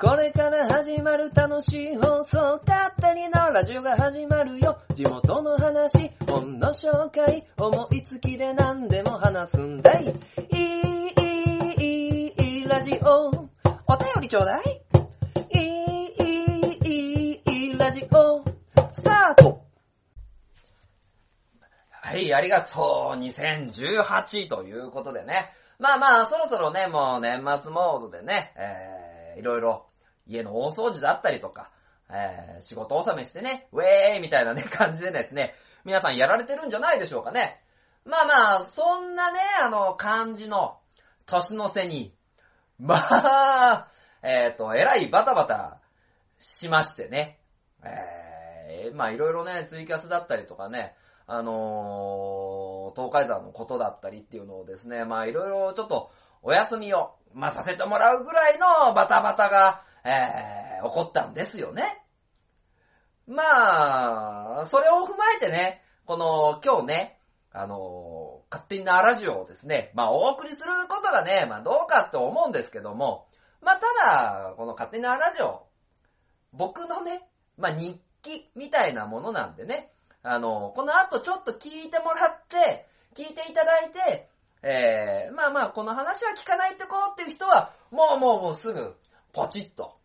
これから始まる楽しい放送、勝手にのラジオが始まるよ。地元の話、本の紹介、思いつきで何でも話すんだい。いい、いい、いい、ラジオ。お便りちょうだい。いい、いい、いい、ラジオ。スタートはい、ありがとう。2018ということでね。まあまあ、そろそろね、もう年末モードでね、えー、いろいろ家の大掃除だったりとか、えー、仕事納めしてね、ウェーイみたいなね、感じでですね、皆さんやられてるんじゃないでしょうかね。まあまあ、そんなね、あの、感じの、年の瀬に、まあ、えっ、と、えらいバタバタしましてね、えー、まあいろいろね、ツイキャスだったりとかね、あのー、東海山のことだったりっていうのをですね、まあいろいろちょっとお休みを、まあさせてもらうぐらいのバタバタが、えー、起こったんですよね。まあ、それを踏まえてね、この今日ね、あの、勝手になラジオをですね、まあお送りすることがね、まあどうかって思うんですけども、まあただ、この勝手になラジオ、僕のね、まあ日記みたいなものなんでね、あの、この後ちょっと聞いてもらって、聞いていただいて、えー、まあまあ、この話は聞かないとこうっていう人は、もうもうもうすぐ、ポチッと、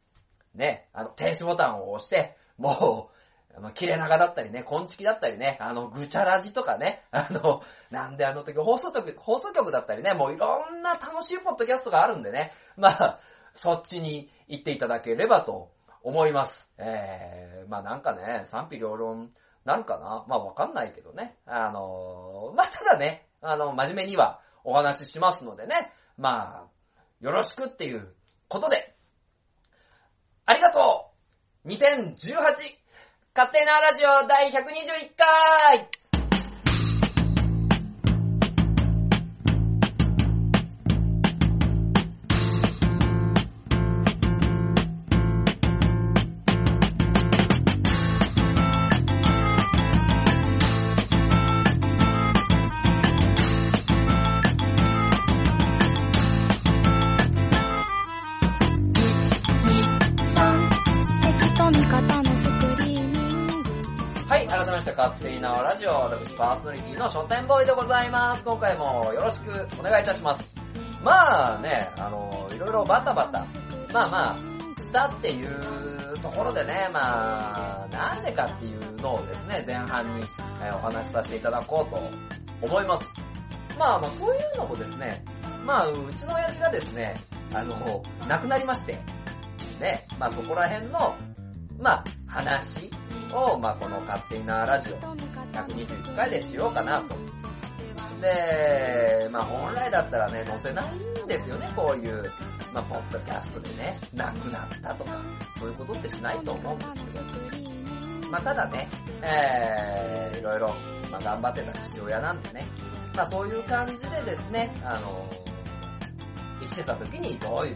ね、あの、停止ボタンを押して、もう、まあ、切れ長だったりね、コンチキだったりね、あの、ぐちゃらじとかね、あの、なんであの時放送局、放送局だったりね、もういろんな楽しいポッドキャストがあるんでね、まあ、そっちに行っていただければと思います。えー、まあなんかね、賛否両論なるかな？まあわかんないけどね。あの、まあただね、あの、真面目にはお話ししますのでね、まあ、よろしくっていうことで、ありがとう !2018 勝手なラジオ第121回パーソナリティの書店ボーイでございます。今回もよろしくお願いいたします。まあね、あの、いろいろバタバタ、まあまあ、したっていうところでね、まあ、なんでかっていうのをですね、前半に、お話しさせていただこうと思います。まあまあ、そういうのもですね、まあ、うちの親父がですね、あの、亡くなりまして、ね、まあそこら辺の、まあ、話を、まあこの勝手なラジオ121回でしようかなと。で、まあ本来だったらね、載せないんですよね、こういう、まあポッドキャストでね、亡くなったとか、そういうことってしないと思うんですけど。まあただね、えー、いろいろ、まあ頑張ってた父親なんでね、まあそういう感じでですね、あの、生きてた時にどういう、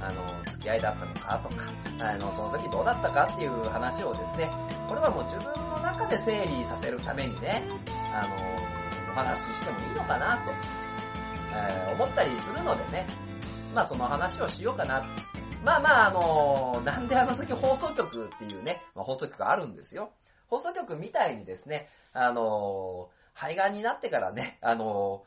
あの、き合いだったのかとか、あの、その時どうだったかっていう話をですね、これはもう自分の中で整理させるためにね、あの、お話ししてもいいのかなと、えー思ったりするのでね、まあその話をしようかな。まあまああの、なんであの時放送局っていうね、まあ、放送局があるんですよ。放送局みたいにですね、あの、肺がんになってからね、あの、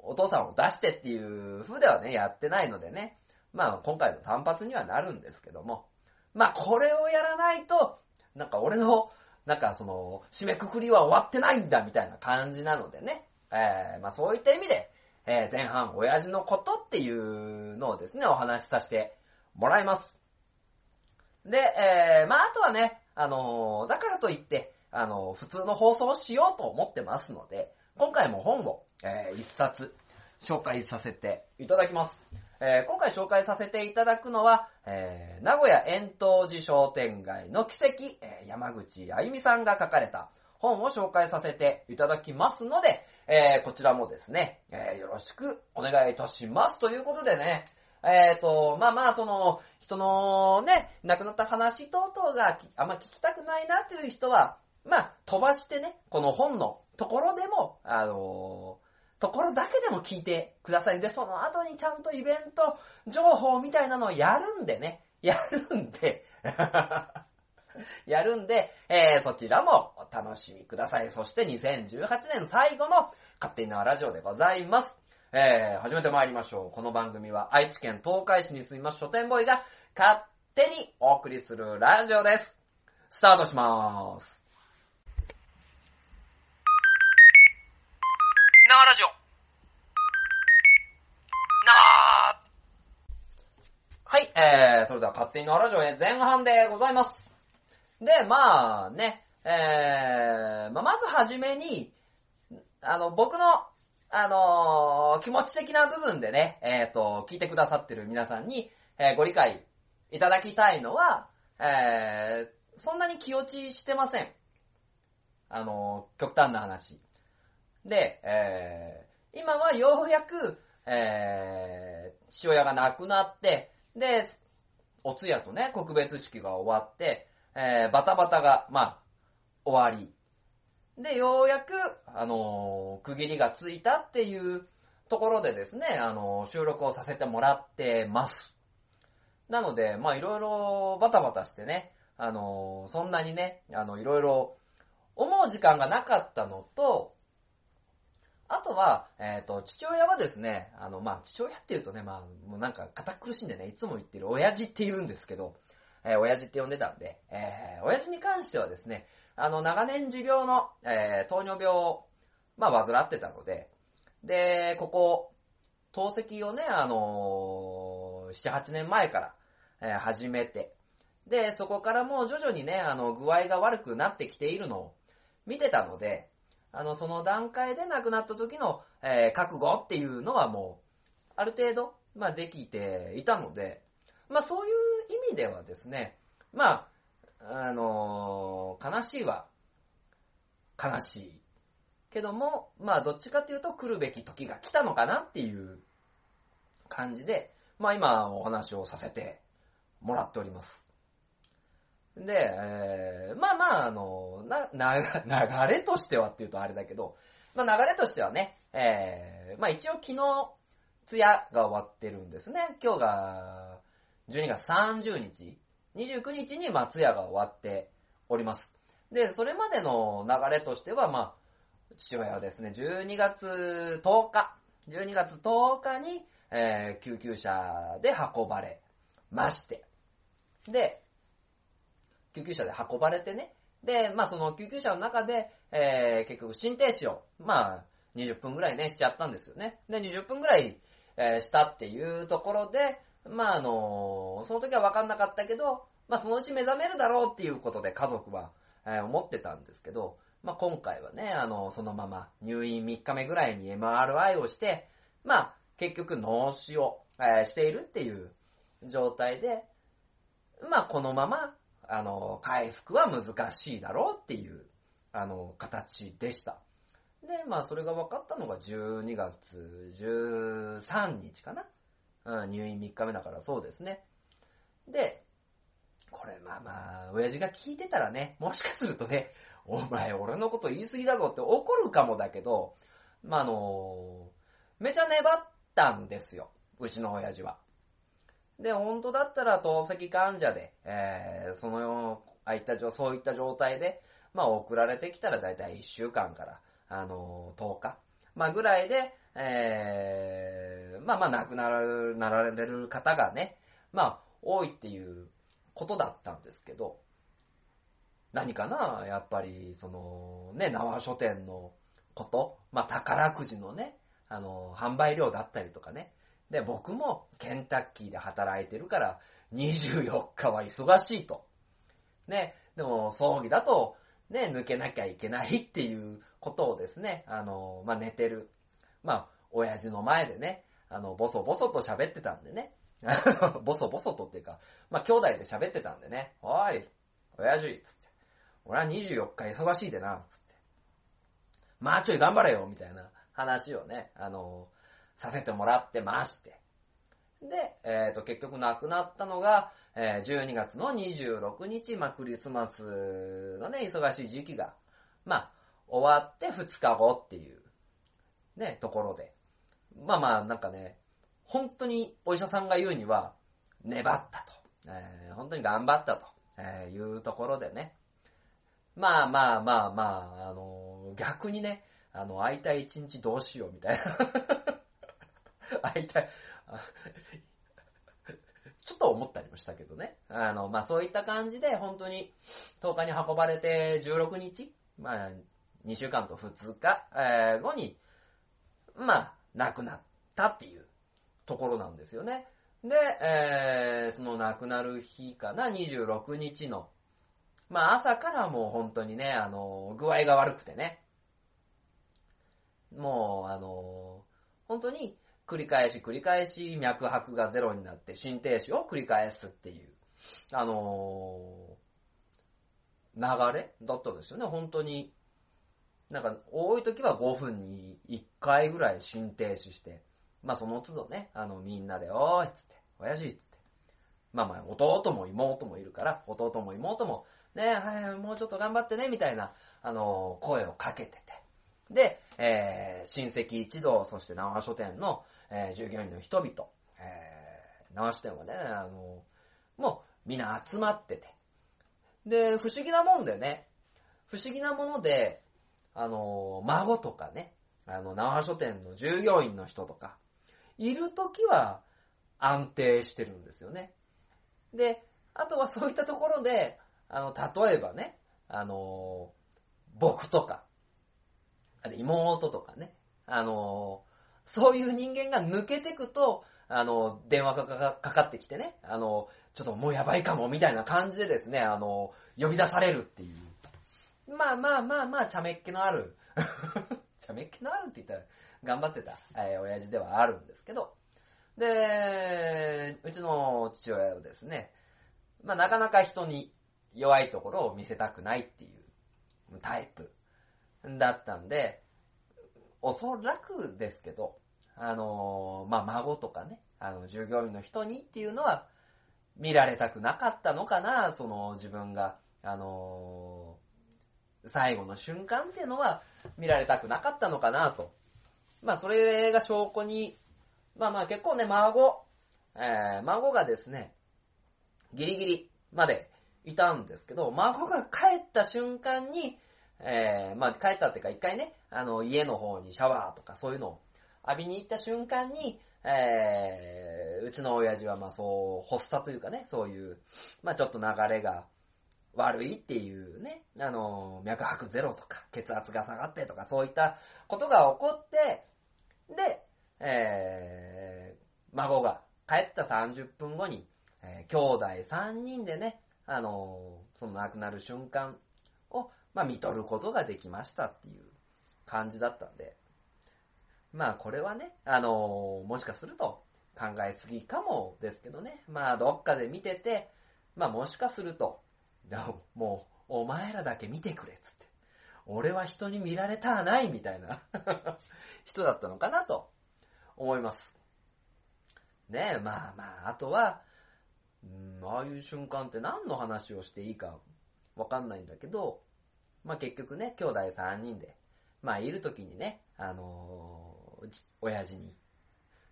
お父さんを出してっていう風ではね、やってないのでね、まあ今回の単発にはなるんですけども、まあこれをやらないと、なんか俺の、なんかその、締めくくりは終わってないんだみたいな感じなのでね、えー、まあそういった意味で、えー、前半親父のことっていうのをですね、お話しさせてもらいます。で、えー、まああとはね、あのだからといって、あの普通の放送をしようと思ってますので、今回も本を、えー一冊紹介させていただきます。えー今回紹介させていただくのは、えー名古屋円東寺商店街の奇跡、えー山口あゆみさんが書かれた本を紹介させていただきますので、えこちらもですね、えよろしくお願いいたします。ということでね、えっ、と、まあまあ、その、人のね、亡くなった話等々があんま聞きたくないなという人は、まあ、飛ばしてね、この本のところでも、あのところだけでも聞いてください。で、その後にちゃんとイベント情報みたいなのをやるんでね、やるんで、やるんで、えー、そちらもお楽しみください。そして2018年最後の勝手に縄ラジオでございます。えー、始めて参りましょう。この番組は愛知県東海市に住みます書店ボーイが勝手にお送りするラジオです。スタートしまーす。縄ラジオ。縄はい、えー、それでは勝手に縄ラジオへ前半でございます。で、まあね、えー、まあ、まずはじめに、あの、僕の、あのー、気持ち的な部分でね、えっ、ー、と、聞いてくださってる皆さんに、えー、ご理解いただきたいのは、えー、そんなに気落ちしてません。あの極端な話。で、えー、今はようやく、えー、父親が亡くなって、で、お通夜とね、告別式が終わって、えー、バタバタが、まあ、終わり。で、ようやく、あのー、区切りがついたっていうところでですね、あのー、収録をさせてもらってます。なので、まあいろいろバタバタしてね、あのー、そんなにね、あの、いろいろ思う時間がなかったのと、あとは、えっ、ー、と、父親はですね、あの、まあ、父親って言うとね、まあ、もうなんか堅苦しいんでね、いつも言ってる親父って言うんですけど、えー、親父って呼んでたんで、えー、親父に関してはですね、あの、長年持病の、えー、糖尿病を、まあ、患ってたので、で、ここ、透析をね、あのー、7、8年前から、えー、始めて、で、そこからもう徐々にね、あの、具合が悪くなってきているのを見てたので、あの、その段階で亡くなった時の、えー、覚悟っていうのはもう、ある程度、まあ、できていたので、まあ、そういう意味ではですね、まあ、あのー、悲しいは、悲しい。けども、まあ、どっちかっていうと来るべき時が来たのかなっていう感じで、まあ今お話をさせてもらっております。で、えー、まあまあ、あの、な、な、流れとしてはっていうとあれだけど、まあ流れとしてはね、えー、まあ一応昨日、通夜が終わってるんですね。今日が、12月30日、29日に、まあ通夜が終わっております。で、それまでの流れとしては、まあ、父親はですね、12月10日、12月10日に、えー、救急車で運ばれまして、で、救急車で運ばれてね。で、まあその救急車の中で、えー、結局心停止を、まあ20分ぐらいね、しちゃったんですよね。で、20分ぐらい、えー、したっていうところで、まああのその時は分かんなかったけど、まあそのうち目覚めるだろうっていうことで家族は、えー、思ってたんですけど、まあ今回はね、あの、そのまま入院3日目ぐらいに MRI をして、まあ結局脳死を、えー、しているっていう状態で、まあこのままあの、回復は難しいだろうっていう、あの、形でした。で、まあ、それが分かったのが12月13日かな？うん、入院3日目だからそうですね。で、これまあまあ、親父が聞いてたらね、もしかするとね、お前俺のこと言い過ぎだぞって怒るかもだけど、まあ、あの、めちゃ粘ったんですよ。うちの親父は。で、本当だったら透析患者で、えー、その、あいった状そういった状態で、まあ、送られてきたらだいたい1週間から、あのー、10日、まあ、ぐらいで、えー、まあまあ、亡くならなられる方がね、まあ、多いっていうことだったんですけど、何かなやっぱり、その、ね、縄書店のこと、まあ、宝くじのね、あの、販売量だったりとかね、で、僕もケンタッキーで働いてるから、24日は忙しいと。ね、でも葬儀だと、ね、抜けなきゃいけないっていうことをですね、あの、まあ、寝てる。まあ、親父の前でね、あの、ボソボソと喋ってたんでね。ボソボソとっていうか、まあ、兄弟で喋ってたんでね。おい、親父、つって。俺は24日忙しいでな、つって。まあちょい頑張れよ、みたいな話をね、あの、させてもらってまして。で、えっ、ー、と、結局亡くなったのが、えー、12月の26日、まあ、クリスマスのね、忙しい時期が、まあ、終わって2日後っていう、ね、ところで。まあまあ、なんかね、本当にお医者さんが言うには、粘ったとえー、本当に頑張ったとえいうところでね、まあまあまあまあ、あの、逆にね、あの、会いたい一日どうしようみたいな。会いたい、ちょっと思ったりもしたけどね。あの、まあそういった感じで、本当に10日に運ばれて16日、まあ2週間と2日、え、後に、まあ亡くなったっていうところなんですよね。で、えー、その亡くなる日かな、26日のまあ朝からもう本当にね、あの、具合が悪くてね。もう、あの、本当に繰り返し繰り返し脈拍がゼロになって心停止を繰り返すっていう、あの、流れ？だったんですよね、本当に。なんか、多い時は5分に1回ぐらい心停止して、まあその都度ね、あの、みんなで、おーいっつって、親父っつって。まあまあ、弟も妹もいるから、弟も妹も、ね、はい、もうちょっと頑張ってね、みたいな、あの、声をかけてて。で、えー、親戚一同、そして長書店の、えー、従業員の人々、えー、長書店はね、あの、もうみんな集まってて。で、不思議なもんでね、不思議なもので、あの、孫とかね、あの、長書店の従業員の人とか、いるときは安定してるんですよね。で、あとはそういったところで、あの、例えばね、あの、僕とか、妹とかね、あの、そういう人間が抜けてくと、あの、電話がかかってきてね、あの、ちょっともうやばいかも、みたいな感じでですね、あの、呼び出されるっていう。まあまあまあまあ、茶目っ気のある 茶目っ気のあるって言ったら、頑張ってた、えー、親父ではあるんですけど、で、うちの父親はですね、まあなかなか人に弱いところを見せたくないっていうタイプだったんで、おそらくですけど、あのまあ、孫とかね、あの、従業員の人にっていうのは、見られたくなかったのかな、その自分が、あの最後の瞬間っていうのは見られたくなかったのかなと。まあ、それが証拠に、まあまあ結構ね、孫、えー、孫がですね、ギリギリまでいたんですけど、孫が帰った瞬間に、えー、まあ帰ったっていうか一回ね、あの、家の方にシャワーとかそういうのを浴びに行った瞬間に、えー、うちの親父はまあそう、発作というかね、そういう、まあちょっと流れが悪いっていうね、あの、脈拍ゼロとか、血圧が下がってとか、そういったことが起こって、で、えー、孫が帰った30分後に、えー、兄弟3人でね、あの、その亡くなる瞬間を、まあ、見とることができましたっていう感じだったんで、まあ、これはね、あの、もしかすると考えすぎかもですけどね、まあ、どっかで見てて、まあ、もしかすると、もう、お前らだけ見てくれ、つって。俺は人に見られたらない、みたいな 人だったのかなと思います。ねえ、まあまあ、あとは、うん、ああいう瞬間って何の話をしていいかわかんないんだけど、まあ結局ね、兄弟3人で、まあいる時にね、あのー、親父に、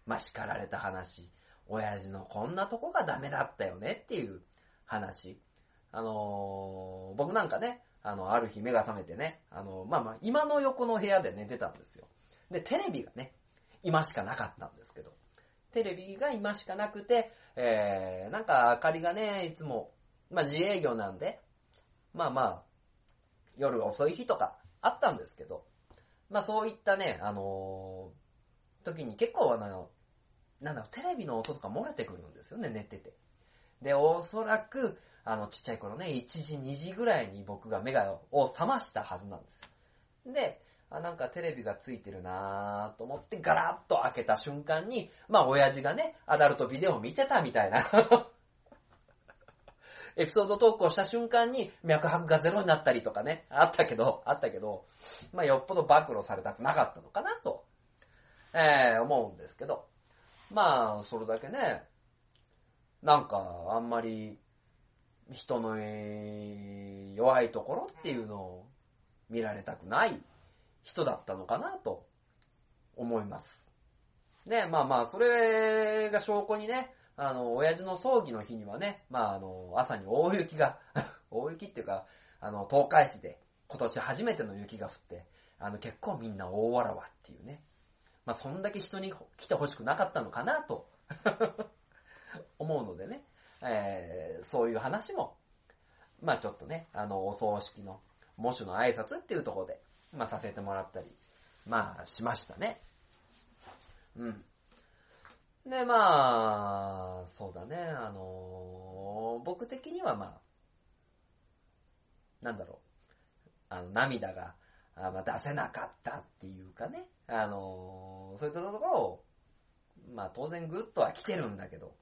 まあ叱られた話、親父のこんなとこがダメだったよねっていう話。あのー、僕なんかね、あの、ある日目が覚めてね、あのー、まあまあ、今の横の部屋で寝てたんですよ。で、テレビがね、今しかなかったんですけど、テレビが今しかなくて、えー、なんか明かりがね、いつも、まあ自営業なんで、まあまあ、夜遅い日とかあったんですけど、まあそういったね、あのー、時に結構あの、なんだろう、テレビの音とか漏れてくるんですよね、寝てて。で、おそらく、あの、ちっちゃい頃ね、1時、2時ぐらいに僕が目が、を覚ましたはずなんですよ。で、あ、なんかテレビがついてるなぁと思ってガラッと開けた瞬間に、まあ親父がね、アダルトビデオを見てたみたいな エピソードトークをした瞬間に脈拍がゼロになったりとかね、あったけど、あったけど、まあよっぽど暴露されたくなかったのかなと、えー、思うんですけど。まあ、それだけね、なんかあんまり人の弱いところっていうのを見られたくない人だったのかなと思います。で、まあまあ、それが証拠にね、あの、親父の葬儀の日にはね、まあ、あの、朝に大雪が、大雪っていうか、あの、東海市で今年初めての雪が降って、あの、結構みんな大わらわっていうね。まあ、そんだけ人に来てほしくなかったのかなと 思うのでね、えー、そういう話も、まあちょっとね、あの、お葬式の、模試の挨拶っていうところで、まあさせてもらったり、まあしましたね。うん。で、まあ、そうだね、あの、僕的にはまあ、なんだろう、あの、涙が、あまあ、出せなかったっていうかね、あの、そういったところを、まあ当然グッとは来てるんだけど、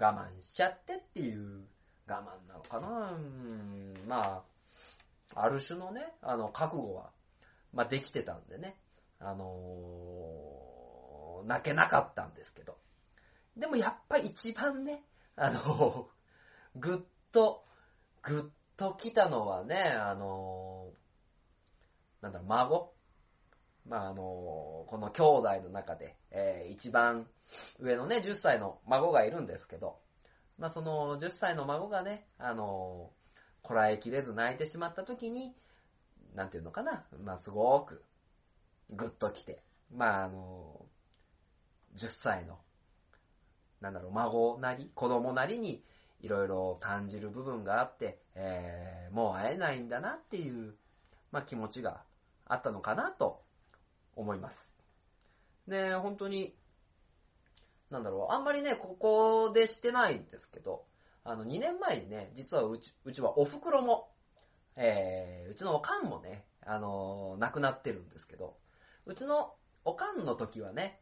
我慢しちゃってっていう我慢なのかな。うん、まあ、ある種のね、あの、覚悟は、まあできてたんでね、あのー、泣けなかったんですけど。でもやっぱ一番ね、あの、ぐっと、ぐっと来たのはね、あの、なんだろう、孫。まあ、あのこの兄弟の中で、えー、一番上のね、10歳の孫がいるんですけど、まあ、その10歳の孫がね、あのこらえきれず泣いてしまった時に、なんていうのかな、まあ、すごく、ぐっと来て、まあ、あの10歳の、なんだろう、孫なり、子供なりに、いろいろ感じる部分があって、えー、もう会えないんだなっていう、まあ、気持ちがあったのかなと思います。で、本当に、なんだろう、あんまりね、ここでしてないんですけど、あの、2年前にね、実はうち、うちはお袋も、えー、うちのおかんもね、あのー、亡くなってるんですけど、うちのおかんの時はね、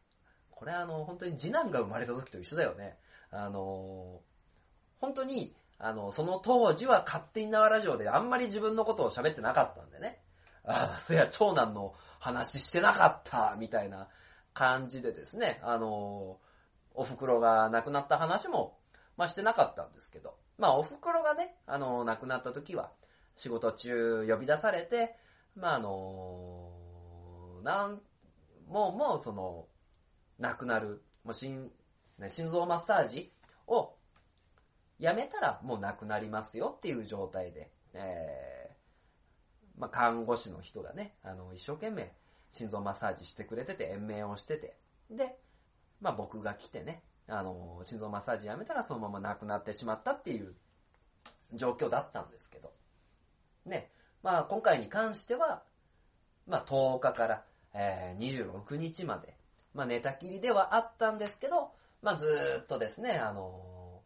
これはあの、本当に次男が生まれた時と一緒だよね。あの、本当に、あの、その当時は勝手に縄ラジオであんまり自分のことを喋ってなかったんでね。ああ、そや、長男の話してなかった、みたいな感じでですね、あの、お袋が亡くなった話も、まあ、してなかったんですけど、まあ、お袋がね、あの、亡くなった時は、仕事中呼び出されて、まあ、あの、なん、もう、もう、その、亡くなる、もう心、心臓マッサージをやめたらもう亡くなりますよっていう状態で、えまあ、看護師の人がね、あの、一生懸命心臓マッサージしてくれてて、延命をしてて、で、まあ、僕が来てね、あの、心臓マッサージやめたらそのまま亡くなってしまったっていう状況だったんですけど、ね、まあ、今回に関しては、まあ、10日から、えー、26日まで、まあ、寝たきりではあったんですけど、まあ、ずーっとですね、あの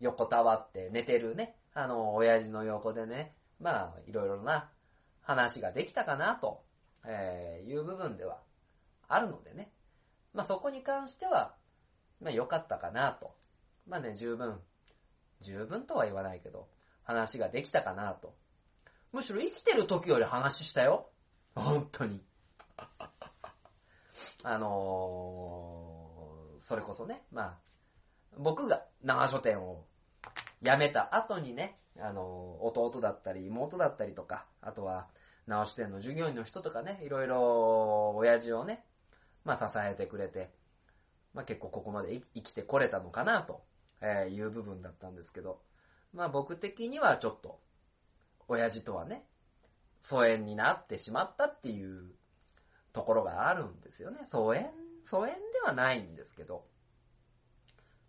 横たわって寝てるね、あの親父の横でね、まあ、いろいろな話ができたかなという部分ではあるのでね。まあそこに関しては、まあ良かったかなと。まあね、十分、十分とは言わないけど、話ができたかなと。むしろ生きてる時より話したよ。本当に。あのー、それこそね、まあ、僕が長書店を辞めた後にね、あの、弟だったり妹だったりとか、あとは、直し店の従業員の人とかね、いろいろ親父をね、まあ支えてくれて、まあ結構ここまで生きてこれたのかなという部分だったんですけど、まあ僕的にはちょっと、親父とはね、疎遠になってしまったっていうところがあるんですよね。疎遠、疎遠ではないんですけど、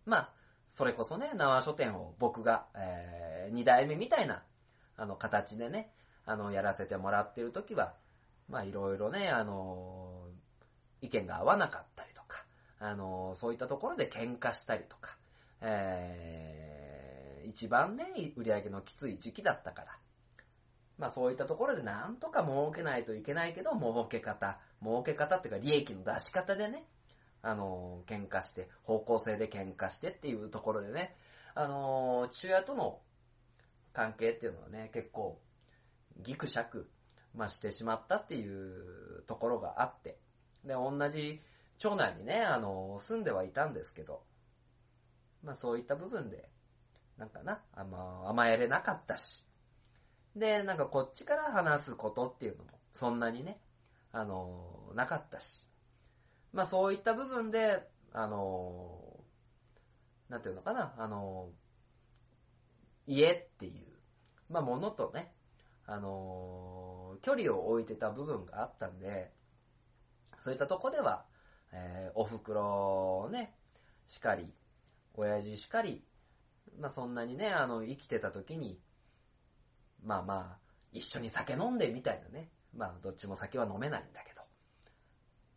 まあ、それこそね、縄書店を僕が、えー、二代目みたいな、あの、形でね、あの、やらせてもらってる時は、まあ、いろいろね、あの、意見が合わなかったりとか、あの、そういったところで喧嘩したりとか、えー、一番ね、売り上げのきつい時期だったから、まあそういったところでなんとか儲けないといけないけど、儲け方、儲け方っていうか利益の出し方でね、あの、喧嘩して、方向性で喧嘩してっていうところでね、あの、父親との関係っていうのはね、結構、ギクシャク、まあ、してしまったっていうところがあって、で、同じ町内にね、あの、住んではいたんですけど、まあそういった部分で、なんかな、あま甘えれなかったし、で、なんかこっちから話すことっていうのも、そんなにね、あの、なかったし、まあそういった部分で、あのなんていうのかな、あの、家っていう、まあ、ものとね、あの、距離を置いてた部分があったんで、そういったとこでは、えー、お袋ね、しかり、親父しかり、まあ、そんなにね、あの、生きてた時に、まあまあ、一緒に酒飲んでみたいなね。まあ、どっちも酒は飲めないんだけど。っ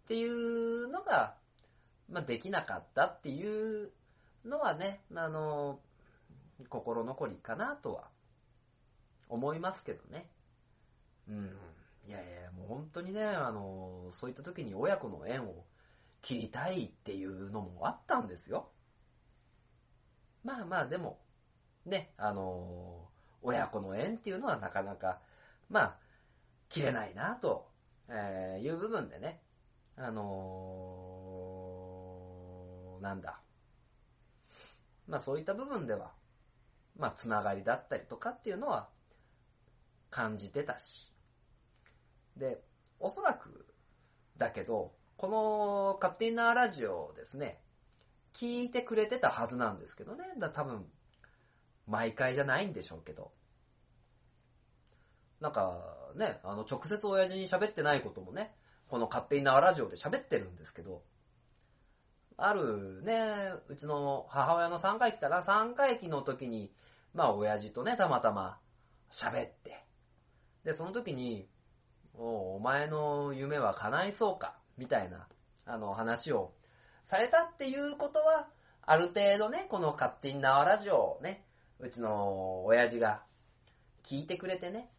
ていうのが、まあ、できなかったっていうのはね、あの、心残りかなとは思いますけどね。うん。いやいや、もう本当にね、あの、そういった時に親子の縁を切りたいっていうのもあったんですよ。まあまあ、でも、ね、あの、親子の縁っていうのはなかなか、まあ、切れないなと、えいう部分でね、あのー、なんだ。まあそういった部分では、まあつながりだったりとかっていうのは感じてたし。で、おそらくだけど、このカッティナーラジオをですね、聞いてくれてたはずなんですけどね。だ多分、毎回じゃないんでしょうけど。なんかね、あの直接親父に喋ってないこともね、この勝手に縄ラジオで喋ってるんですけど、あるね、うちの母親の3回忌かな、3回忌の時に、まあ親父とね、たまたま喋って、で、その時に、おお前の夢は叶いそうか、みたいな、あの話をされたっていうことは、ある程度ね、この勝手に縄ラジオをね、うちの親父が聞いてくれてね、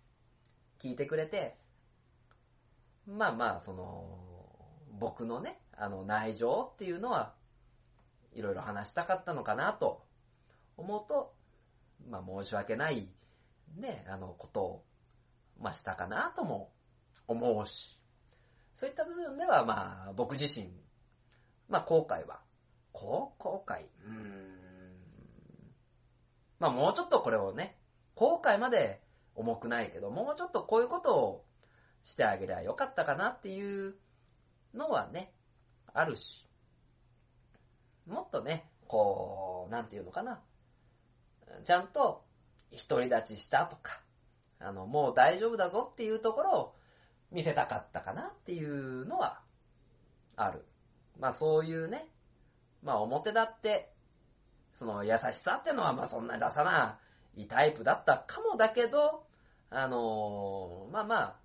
聞いてくれて、まあまあ、その、僕のね、あの、内情っていうのは、いろいろ話したかったのかなと思うと、まあ申し訳ない、ね、あの、ことを、まあしたかなとも思うし、そういった部分では、まあ僕自身、まあ後悔は、こう後悔うーん。まあもうちょっとこれをね、後悔まで重くないけど、もうちょっとこういうことをしてあげりゃよかったかなっていうのはね、あるし、もっとね、こう、なんていうのかな、ちゃんと独り立ちしたとか、あの、もう大丈夫だぞっていうところを見せたかったかなっていうのはある。まあそういうね、まあ表だって、その優しさってのはまあそんなに出さないタイプだったかもだけど、あのー、まあまあ、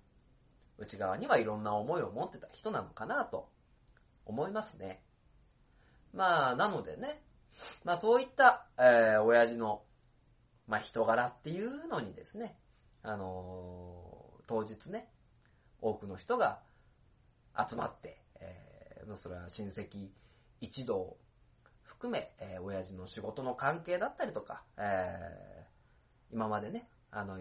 内側にはいろんな思いを持ってた人なのかなと思いますね。まあ、なのでね、まあそういった、えー、親父の、まあ人柄っていうのにですね、あのー、当日ね、多くの人が集まって、えー、それは親戚一同含め、えー、親父の仕事の関係だったりとか、えー、今までね、あの、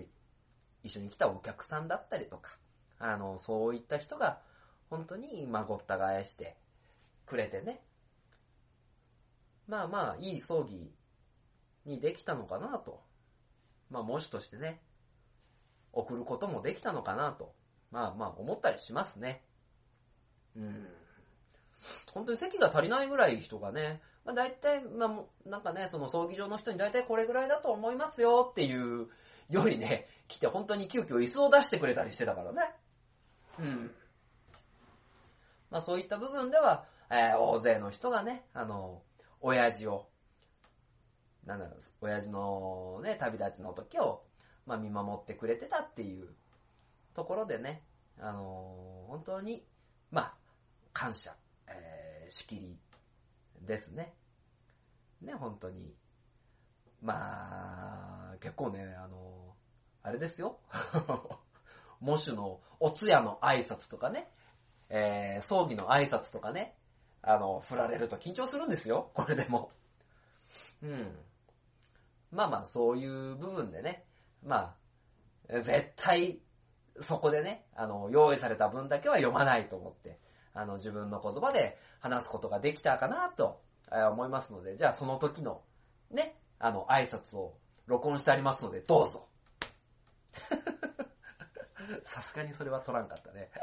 一緒に来たお客さんだったりとか、あの、そういった人が、本当に、ま、ごった返してくれてね。まあまあ、いい葬儀にできたのかなと。まあ、模試としてね、送ることもできたのかなと。まあまあ、思ったりしますね。うん。本当に席が足りないぐらい人がね、まあ大体、まあ、なんかね、その葬儀場の人に大体これぐらいだと思いますよっていうよりね、来て本当に急遽椅子を出してくれたりしてたからね。うん。まあそういった部分では、えー、大勢の人がね、あの、親父を、なんだろう、親父のね、旅立ちの時を、まあ見守ってくれてたっていうところでね、あの、本当に、まあ、感謝、えー、しきりですね。ね、本当に。まあ、結構ね、あの、あれですよ。模試のお通夜の挨拶とかね、えー、葬儀の挨拶とかね、あの、振られると緊張するんですよ、これでも。うん。まあまあ、そういう部分でね、まあ、絶対、そこでね、あの、用意された分だけは読まないと思って、あの、自分の言葉で話すことができたかなと思いますので、じゃあその時の、ね、あの、挨拶を録音してありますので、どうぞ。さすがにそれは取らんかったね。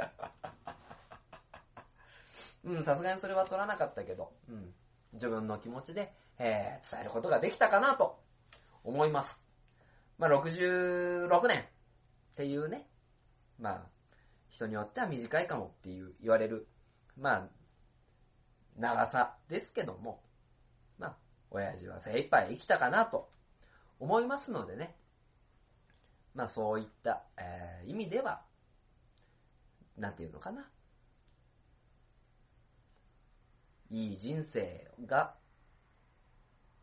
うん、さすがにそれは取らなかったけど、うん、自分の気持ちでえー、伝えることができたかなと思います。まあ、66年っていうね、まあ、人によっては短いかもっていう言われる、まあ、長さですけども、親父は精一杯生きたかなと思いますのでね、まあそういった、えー、意味では、なんていうのかな。いい人生が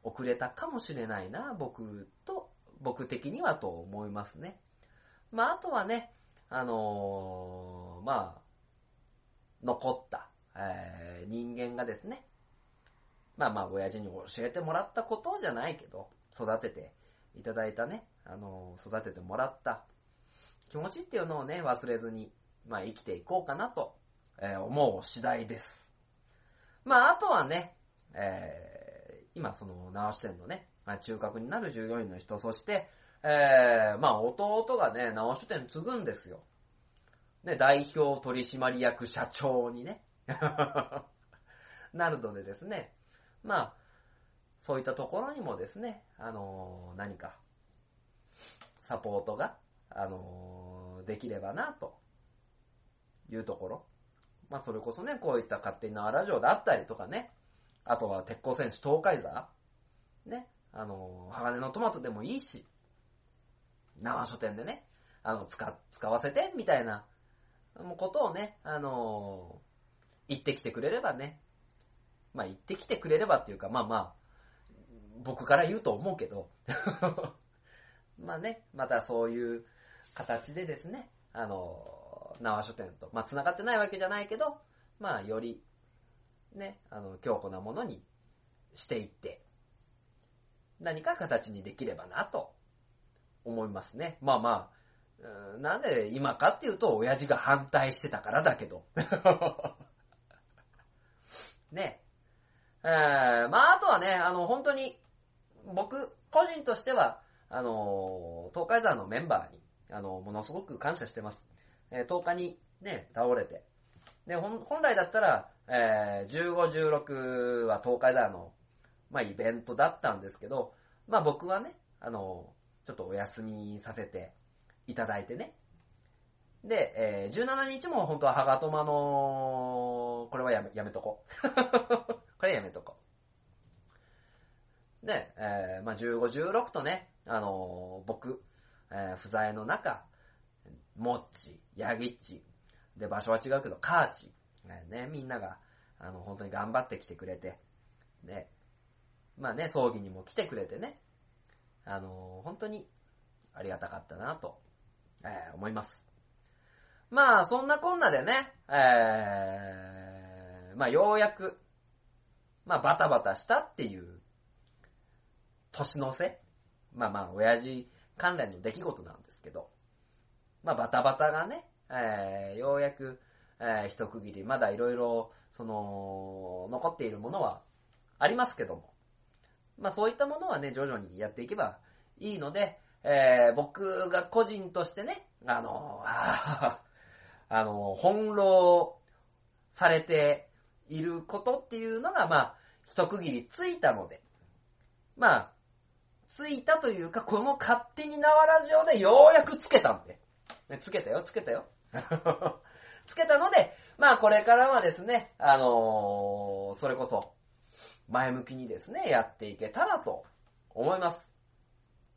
遅れたかもしれないな、僕と、僕的にはと思いますね。まああとはね、あのー、まあ、残った、えー、人間がですね、まあまあ親父に教えてもらったことじゃないけど、育てていただいたね、あの、育ててもらった気持ちっていうのをね、忘れずに、まあ生きていこうかなと、えー、思う次第です。まああとはね、えー、今その直し店のね、中核になる従業員の人、そして、えー、まあ弟がね、直し店継ぐんですよ。ね、代表取締役社長にね、なるのでですね、まあ、そういったところにもですね、あの、何か、サポートが、あの、できればな、というところ。まあ、それこそね、こういった勝手に縄ラジオであったりとかね、あとは鉄鋼戦士東海座ね、あの、鋼のトマトでもいいし、生書店でね、あの、使、使わせて、みたいな、ことをね、あの言ってきてくれればね、まあ言ってきてくれればっていうか、まあまあ、僕から言うと思うけど まあね、またそういう形でですね、あの、縄書店と、まあ繋がってないわけじゃないけど、まあより、ね、あの、強固なものにしていって、何か形にできればなと思いますね。まあまあ、なんで今かっていうと、親父が反対してたからだけど。ね。えー、まああとはね、あの、本当に、僕、個人としては、あの、東海山のメンバーに、あの、ものすごく感謝してます。えー、10日にね、倒れて。で、本来だったら、えー、15、16は東海山の、まあ、イベントだったんですけど、まあ僕はね、あの、ちょっとお休みさせていただいてね。で、えー、17日も本当はハガトマの、これはやめ、やめとこう。これやめとこう。で、えー、まあ、15、16とね、あのー、僕、えー、不在の中、モッチ、ヤギッチ、で、場所は違うけど、カーチ、ね、みんなが、あの、本当に頑張ってきてくれて、ね、まあね、葬儀にも来てくれてね、あのー、本当にありがたかったなと、えー、思います。まあ、そんなこんなでね、えー、まあ、ようやく、まあ、バタバタしたっていう年の瀬まあまあ、親父関連の出来事なんですけど、まあ、バタバタがね、えー、ようやく、えー、一区切り、まだいろいろ、その、残っているものはありますけども、まあそういったものはね、徐々にやっていけばいいので、えー、僕が個人としてね、あの、ああの、翻弄されていることっていうのが、まあ、一区切りついたので、まあ、ついたというか、この勝手に縄ラジオでようやくつけたんで。ね、つけたよ、つけたよ。つけたので、まあこれからはですね、あのー、それこそ、前向きにですね、やっていけたらと思います。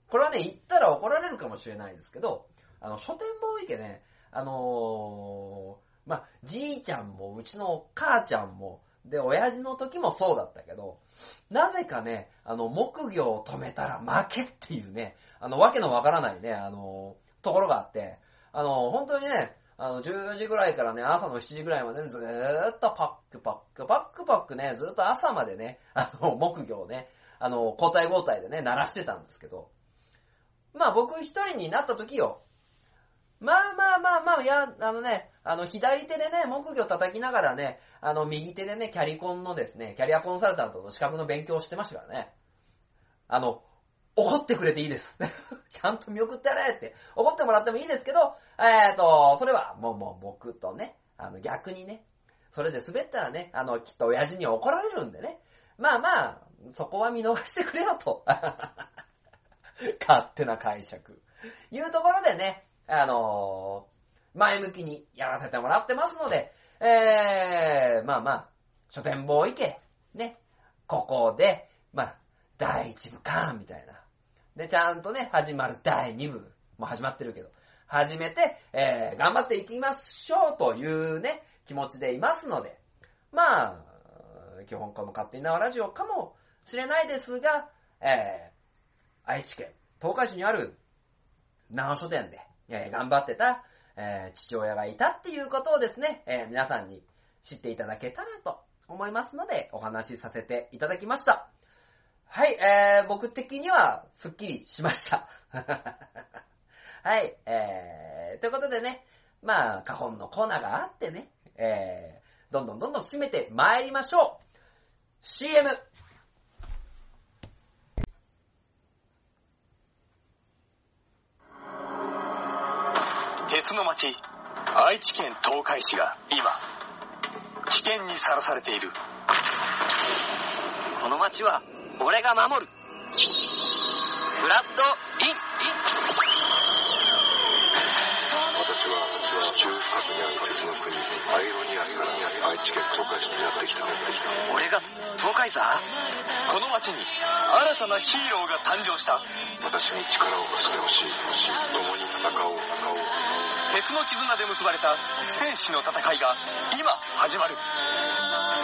これはね、言ったら怒られるかもしれないですけど、あの、書店ボーイ家ね、あのー、まあ、じいちゃんも、うちの母ちゃんも、で、親父の時もそうだったけど、なぜかね、あの、木魚を止めたら負けっていうね、あの、わけのわからないね、あの、ところがあって、あの、本当にね、あの、10時ぐらいからね、朝の7時ぐらいまで、ね、ずーっとパックパック、パックパックね、ずっと朝までね、あの、木魚をね、あの、交代交代でね、鳴らしてたんですけど、まあ僕一人になった時よ、まあまあまあまあ、いや、あのね、あの、左手でね、木魚叩きながらね、あの、右手でね、キャリコンのですね、キャリアコンサルタントの資格の勉強をしてましたからね。あの、怒ってくれていいです。ちゃんと見送ってやれって、怒ってもらってもいいですけど、えっ、ー、と、それは、もうもう僕とね、あの、逆にね、それで滑ったらね、あの、きっと親父に怒られるんでね。まあまあ、そこは見逃してくれよと。勝手な解釈。いうところでね、あのー、前向きにやらせてもらってますので、えー、まあまあ、書店ボーイ家、ね、ここで、まあ、第1部間みたいな。で、ちゃんとね、始まる第2部、もう始まってるけど、始めて、えー、頑張っていきましょうというね、気持ちでいますので、まあ、基本この勝手に縄ラジオかもしれないですが、えー、愛知県東海市にある長書店で、えー、頑張ってた、えー、父親がいたっていうことをですね、えー、皆さんに知っていただけたらと思いますので、お話しさせていただきました。はい、えー、僕的にはスッキリしました。はい、えー、ということでね、まあ、花本のコーナーがあってね、えー、どんどんどんどん締めて参りましょう。CM! 鉄の町、愛知県東海市が今、危険にさらされている。この町は俺が守る。ブラッド・イン。私は地中深くにある鉄の国アイロニアスから愛知県東海市にやってきた俺が東海座この町に新たなヒーローが誕生した私に力を貸してほしい共に戦おう鉄の絆で結ばれた戦士の戦いが今始まる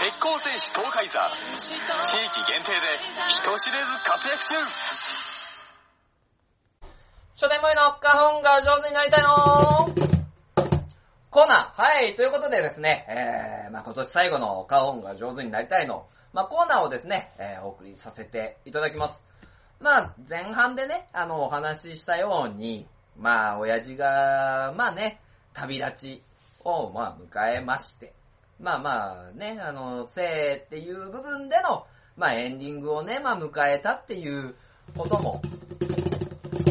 鉄鋼戦士東海座地域限定で人知れず活躍中書店前の花本が上手になりたいのコーナー。はい。ということでですね、えー、まあ、今年最後のカホンが上手になりたいの、まあ、コーナーをですね、えー、お送りさせていただきます。まあ、前半でね、あの、お話ししたように、まあ、親父が、まあね、旅立ちを、まあ、迎えまして、まあまあね、あの、生っていう部分での、まあ、エンディングをね、まあ、迎えたっていうことも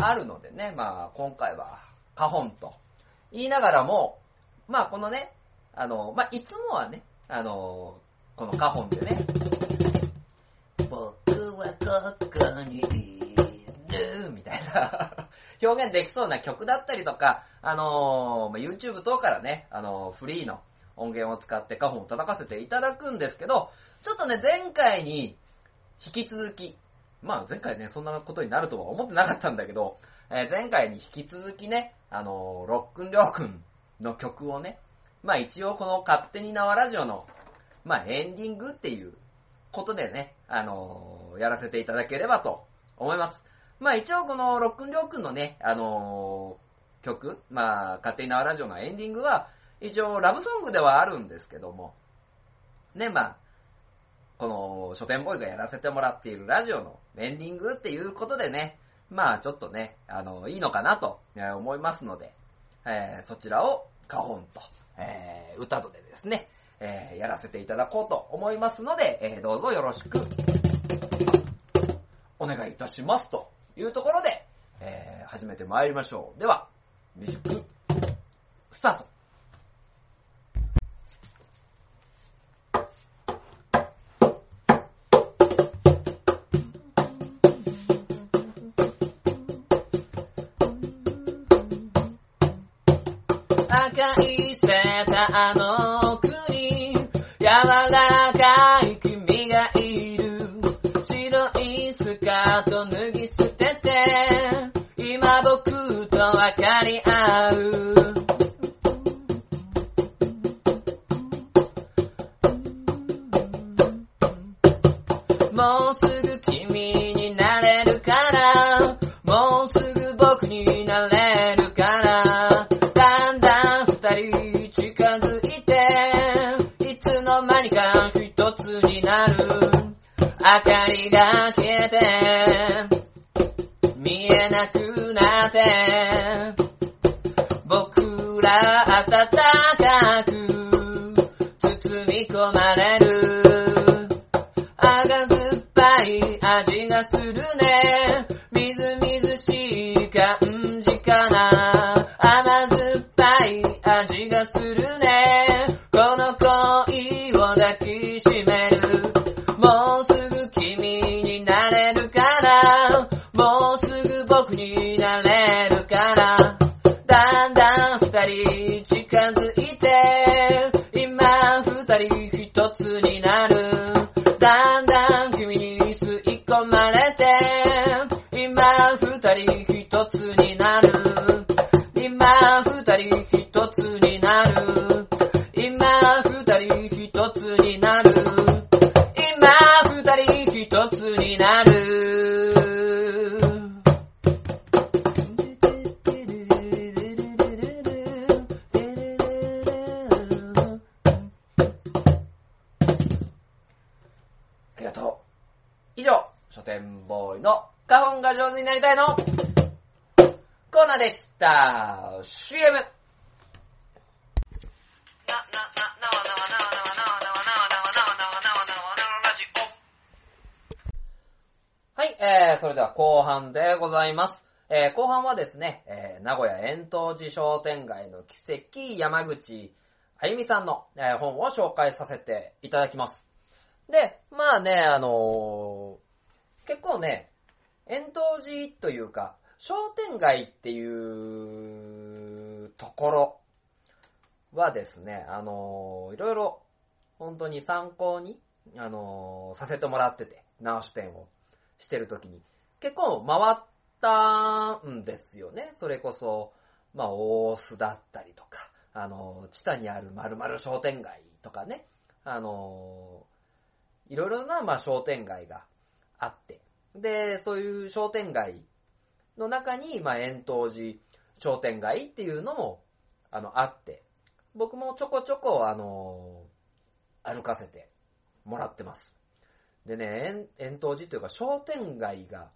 あるのでね、まあ、今回は、カホンと言いながらも、まあこのね、あの、まあいつもはね、あの、このカホンでね、僕はここにいる、みたいな。表現できそうな曲だったりとか、あの、YouTube 等からね、あの、フリーの音源を使ってカホンを叩かせていただくんですけど、ちょっとね、前回に引き続き、まあ前回ね、そんなことになるとは思ってなかったんだけど、えー、前回に引き続きね、あのー、ロックンりょうくんの曲をね、まあ一応この勝手に縄ラジオの、まあエンディングっていうことでね、あのー、やらせていただければと思います。まあ一応このロックンりょうくんのね、あのー、曲、まあ勝手に縄ラジオのエンディングは、一応ラブソングではあるんですけども、ね、まあ、この書店ボーイがやらせてもらっているラジオのエンディングっていうことでね、まあちょっとね、あの、いいのかなと思いますので、えー、そちらを花本と、えー、歌とでですね、えー、やらせていただこうと思いますので、え、どうぞよろしくお願いいたしますと。いうところで、えー、始めて参りましょう。では、ミュージック、スタート赤いセーターの奥に柔らかと分かり合う。もうすぐ君になれるから。もうすぐ僕になれるから。だんだん二人近づいていつの間にか一つになる。明かりが消えて見えなくなって。僕ら暖かく包み込まれる。赤酸っぱい味がするね。みずみずしい感じかな。甘酸っぱい味がするね。店街の奇跡山口あゆみさんの、え本を紹介させていただきます。で、まあね、あのー結構ね、円東寺というか、商店街っていうところはですね、あのーいろいろ本当に参考に、あのーさせてもらってて、直し店をしてるときに、結構回ったんですよね。それこそ、まあ、大須だったりとか、あの、地下にある〇〇商店街とかね、あのいろいろな、まあ、商店街があって、で、そういう商店街の中に、まあ、円東寺商店街っていうのも、あの、あって、僕もちょこちょこ、あの歩かせてもらってます。でね、円円東寺というか商店街が、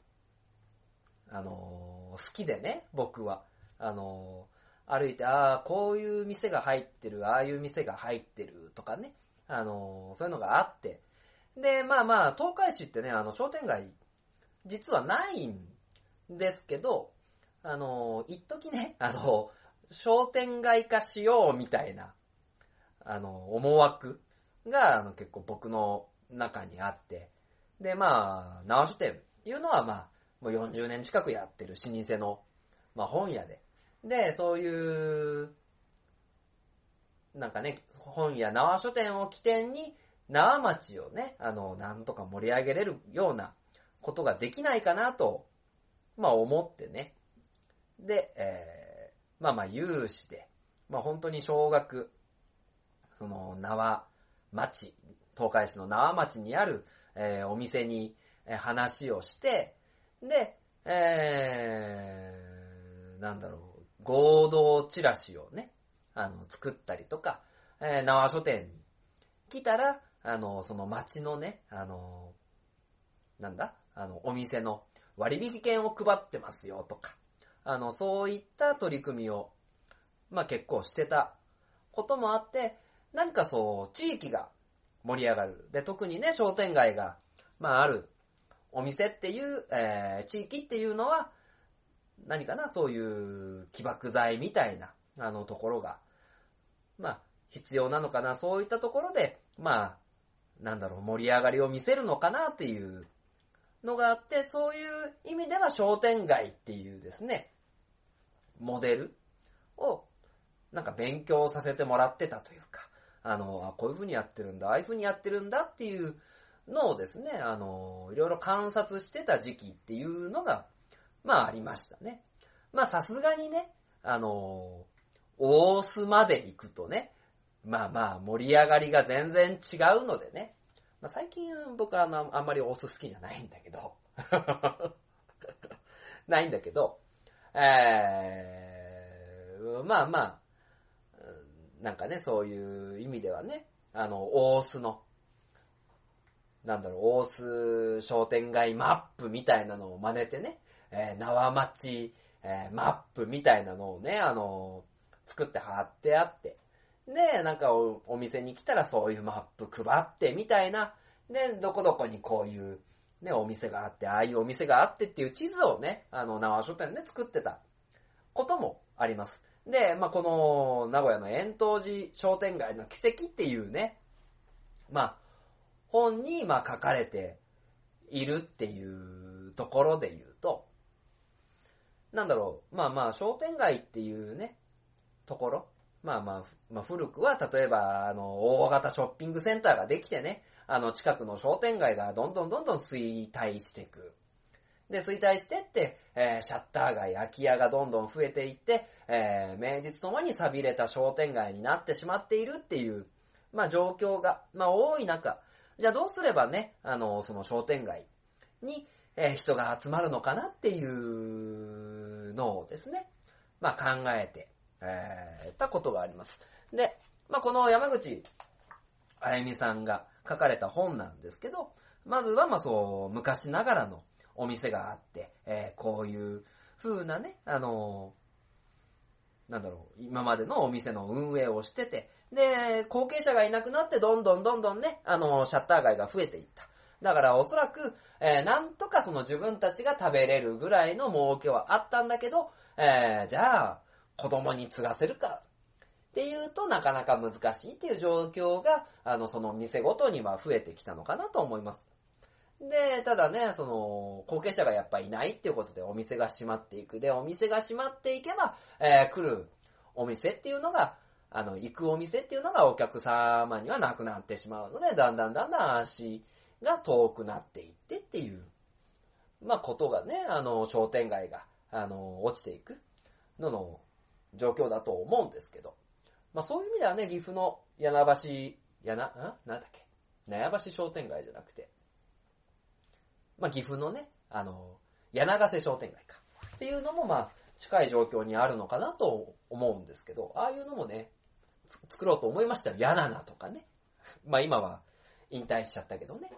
あの好きでね、僕は。あの歩いて、ああ、こういう店が入ってる、ああいう店が入ってるとかね、あのそういうのがあって。で、まあまあ、東海市ってね、あの、商店街、実はないんですけど、あの一時ね、あの、商店街化しようみたいな、あの、思惑が、あの、結構僕の中にあって、で、まあ、縄書店っていうのは、まあ、もう40年近くやってる老舗の、まあ、本屋で、で、そういう、なんかね、本屋縄書店を起点に、縄町をね、あの、なんとか盛り上げれるようなことができないかなと、まあ思ってね。で、えー、まあまあ有志で、まあ本当に小学、その縄町、東海市の縄町にある、えーお店に話をして、で、えー、なんだろう、合同チラシをね、あの、作ったりとか、えー縄書店に来たら、あの、その町のね、あの、なんだあの、お店の割引券を配ってますよとか、あの、そういった取り組みを、まあ結構してたこともあって、何かそう、地域が盛り上がる。で、特にね、商店街が、まああるお店っていう、えー地域っていうのは、何かな、そういう起爆剤みたいな、あのところが、まあ、必要なのかな、そういったところで、まあ、なんだろう、盛り上がりを見せるのかなっていうのがあって、そういう意味では商店街っていうですね、モデルを、なんか勉強させてもらってたというか、あの、あこういう風にやってるんだ、ああいう風にやってるんだっていうのをですね、あの、いろいろ観察してた時期っていうのが、まあありましたね。まあさすがにね、あの、大須まで行くとね、まあまあ盛り上がりが全然違うのでね、まあ、最近僕はあのあんまり大須好きじゃないんだけど、ないんだけど、えー、まあまあ、なんかね、そういう意味ではね、あの、大須の、なんだろう、大須商店街マップみたいなのを真似てね、えー、縄町、えーマップみたいなのをね、あの、作って貼ってあって、で、なんかおお店に来たらそういうマップ配ってみたいな、で、どこどこにこういう、ね、お店があって、ああいうお店があってっていう地図をね、あの、縄書店で作ってた。こともあります。で、まあ、この、名古屋の円東寺商店街の奇跡っていうね、まあ、本に、ま、書かれているっていうところで言う、なんだろう、まあまあ、商店街っていうね、ところ、まあまあ、まあ、古くは、例えば、あの、大型ショッピングセンターができてね、あの、近くの商店街がどんどんどんどん衰退していく。で、衰退してって、えー、シャッター街、空き家がどんどん増えていって、えー、名実ともに錆びれた商店街になってしまっているっていう、まあ状況が、まあ多い中、じゃあどうすればね、あの、その商店街に、えー、人が集まるのかなっていうのをですね、まあ考えて、えー、たことがあります。で、まあこの山口あゆみさんが書かれた本なんですけど、まずはまあそう、昔ながらのお店があって、えー、こういう風なね、あのー、なんだろう、今までのお店の運営をしてて、で、後継者がいなくなって、どんどんどんどんね、あのー、シャッター街が増えていった。だからおそらく、えー、なんとかその自分たちが食べれるぐらいの儲けはあったんだけど、えー、じゃあ、子供に継がせるかっていうとなかなか難しいっていう状況が、あの、その店ごとには増えてきたのかなと思います。で、ただね、その、後継者がやっぱいないっていうことでお店が閉まっていく。で、お店が閉まっていけば、えー、来るお店っていうのが、あの、行くお店っていうのがお客様にはなくなってしまうので、だんだんだんだん足が遠くなっていってっていう、まあ、ことがね、あの、商店街が、あの、落ちていくのの状況だと思うんですけど、まあ、そういう意味ではね、岐阜の柳橋、柳、んなんだっけ？柳橋商店街じゃなくて、まあ、岐阜のね、あの、柳ヶ瀬商店街か。っていうのも、まあ、近い状況にあるのかなと思うんですけど、ああいうのもね、作ろうと思いましたよ。ヤナナとかね。まあ今は引退しちゃったけどね。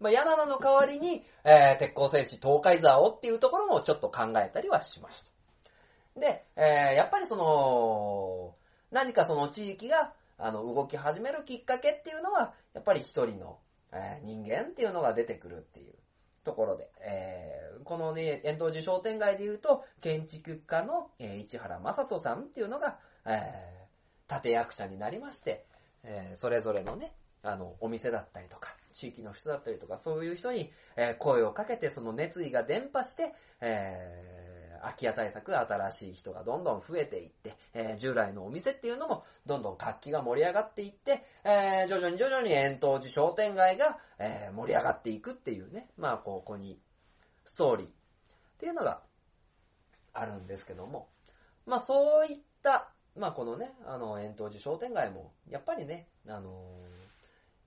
まあヤナナの代わりに、えー、鉄鋼戦士東海沢をっていうところもちょっと考えたりはしました。で、えー、やっぱりその、何かその地域が、あの、動き始めるきっかけっていうのは、やっぱり一人の、えー、人間っていうのが出てくるっていうところで、えー、このね、遠東寺商店街で言うと、建築家の、えー、市原正人さんっていうのが、えー、立役者になりまして、えー、それぞれのね、あの、お店だったりとか、地域の人だったりとか、そういう人に、声をかけて、その熱意が伝播して、えー、空き家対策、新しい人がどんどん増えていって、えー、従来のお店っていうのもどんどん活気が盛り上がっていって、えー、徐々に徐々に円東寺商店街が、え、盛り上がっていくっていうね、まあ、ここに、ストーリーっていうのがあるんですけども、まあ、そういった、まあ、このね、あの、円東寺商店街も、やっぱりね、あの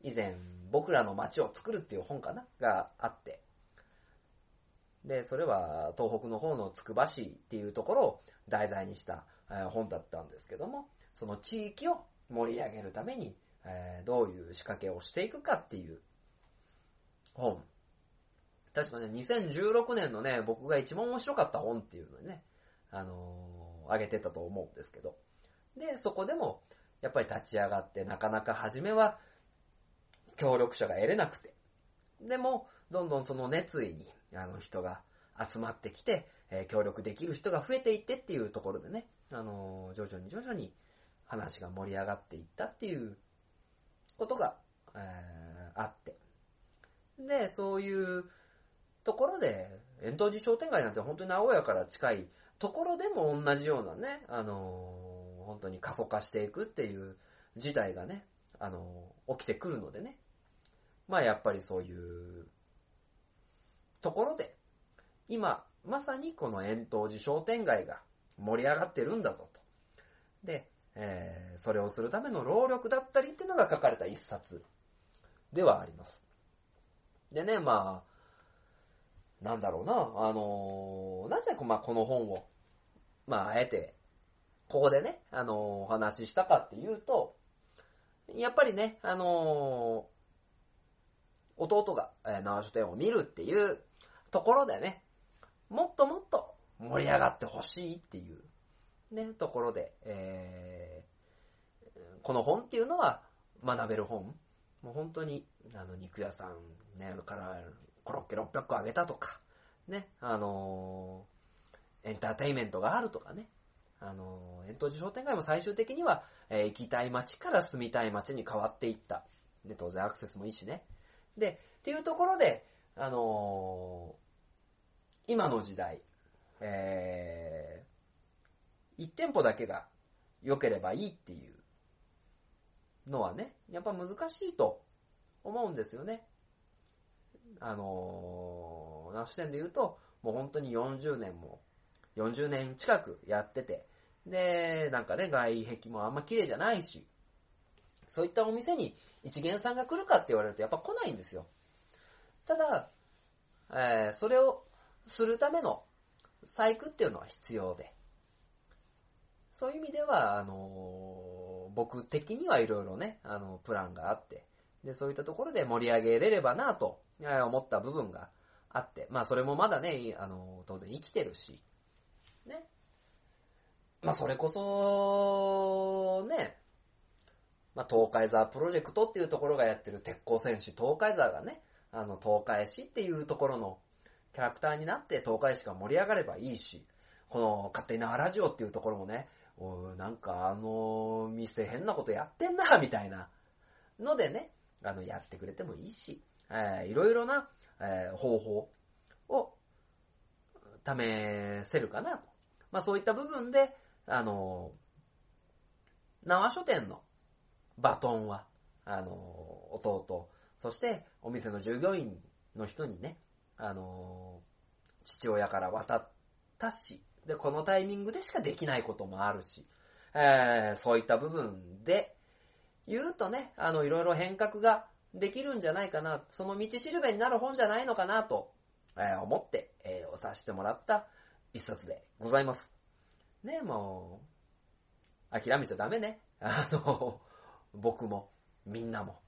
以前、僕らの街を作るっていう本かな？があって、で、それは東北の方のつくば市っていうところを題材にした本だったんですけども、その地域を盛り上げるために、どういう仕掛けをしていくかっていう本。確かね、2016年のね、僕が一番面白かった本っていうのにね、あのー、あげてたと思うんですけど。で、そこでも、やっぱり立ち上がって、なかなか初めは、協力者が得れなくて。でも、どんどんその熱意にあの人が集まってきて、えー、協力できる人が増えていってっていうところでね、あのー、徐々に徐々に話が盛り上がっていったっていうことが、えー、あって。で、そういうところで、遠東寺商店街なんて本当に名古屋から近いところでも同じようなね、あのー、本当に過疎化していくっていう事態がね、あのー、起きてくるのでね。まあやっぱりそういうところで、今、まさにこの円東寺商店街が盛り上がってるんだぞと。で、えー、それをするための労力だったりっていうのが書かれた一冊ではあります。でね、まあ、なんだろうな、あのー、なぜ、まあ、この本を、まあ、あえて、ここでね、あのー、お話ししたかっていうと、やっぱりね、あの、弟が、えー、縄書店を見るっていうところでね、もっともっと盛り上がってほしいっていう、ね、ところで、えー、この本っていうのは学べる本。もう本当に、あの、肉屋さん、ね、からコロッケ600個あげたとか、ね、あのー、エンターテインメントがあるとかね、あのー、遠東寺商店街も最終的には、えー、行きたい街から住みたい街に変わっていった。で、当然アクセスもいいしね。で、っていうところで、あの今の時代、えー、1店舗だけが良ければいいっていうのはね、やっぱ難しいと思うんですよね。あのー、な視点で言うと、もう本当に40年も、40年近くやってて、で、なんかね、外壁もあんま綺麗じゃないし、そういったお店に一元さんが来るかって言われるとやっぱ来ないんですよ。ただ、えー、それをするための細工っていうのは必要で、そういう意味では、あのー、僕的にはいろいろね、あの、プランがあって、で、そういったところで盛り上げれればなと思った部分があって、まあそれもまだね、あの、当然生きてるし、ね。まあそれこそ、ね、まあ東海座プロジェクトっていうところがやってる鉄鋼戦士東海座がね、あの東海市っていうところのキャラクターになって東海市が盛り上がればいいし、この勝手なラジオっていうところもね、おなんかあの店変なことやってんな、みたいなのでね、あの、やってくれてもいいし、えー、いろいろな、えー、方法を試せるかなと。まあそういった部分で、あの、縄書店のバトンは、あの、弟、そしてお店の従業員の人にね、あの、父親から渡ったし、で、このタイミングでしかできないこともあるし、えー、そういった部分で言うとね、あの、いろいろ変革ができるんじゃないかな、その道しるべになる本じゃないのかなと、えー、思って、えー、押させてもらった一冊でございます。ね、もう、諦めちゃダメね。あの、僕も、みんなも。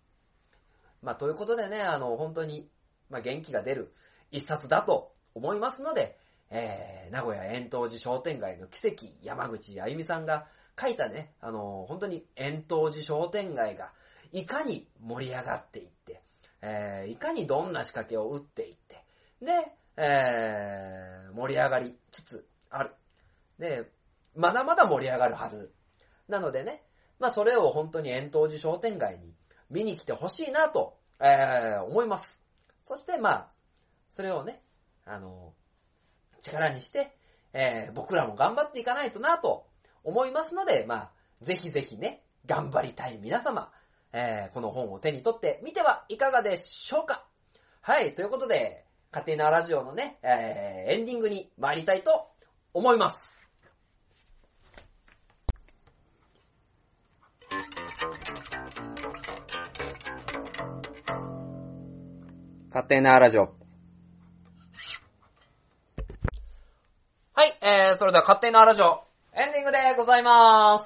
まあ、ということでね、あの、本当に、まあ、元気が出る一冊だと思いますので、えー、名古屋円東寺商店街の奇跡、山口あゆみさんが書いたね、あの、本当に円東寺商店街がいかに盛り上がっていって、えー、いかにどんな仕掛けを打っていって、で、えー、盛り上がりつつある。で、まだまだ盛り上がるはず。なのでね、まあそれを本当に円東寺商店街に見に来てほしいなと、えー、思います。そしてまあ、それをね、あの力にして、えー、僕らも頑張っていかないとなと思いますので、まあ、ぜひぜひね、頑張りたい皆様、えー、この本を手に取ってみてはいかがでしょうかはい、ということで、家庭なラジオのね、えー、エンディングに参りたいと思います。勝手なラジオ。はい、えー、それでは勝手なラジオ、エンディングでございまーす。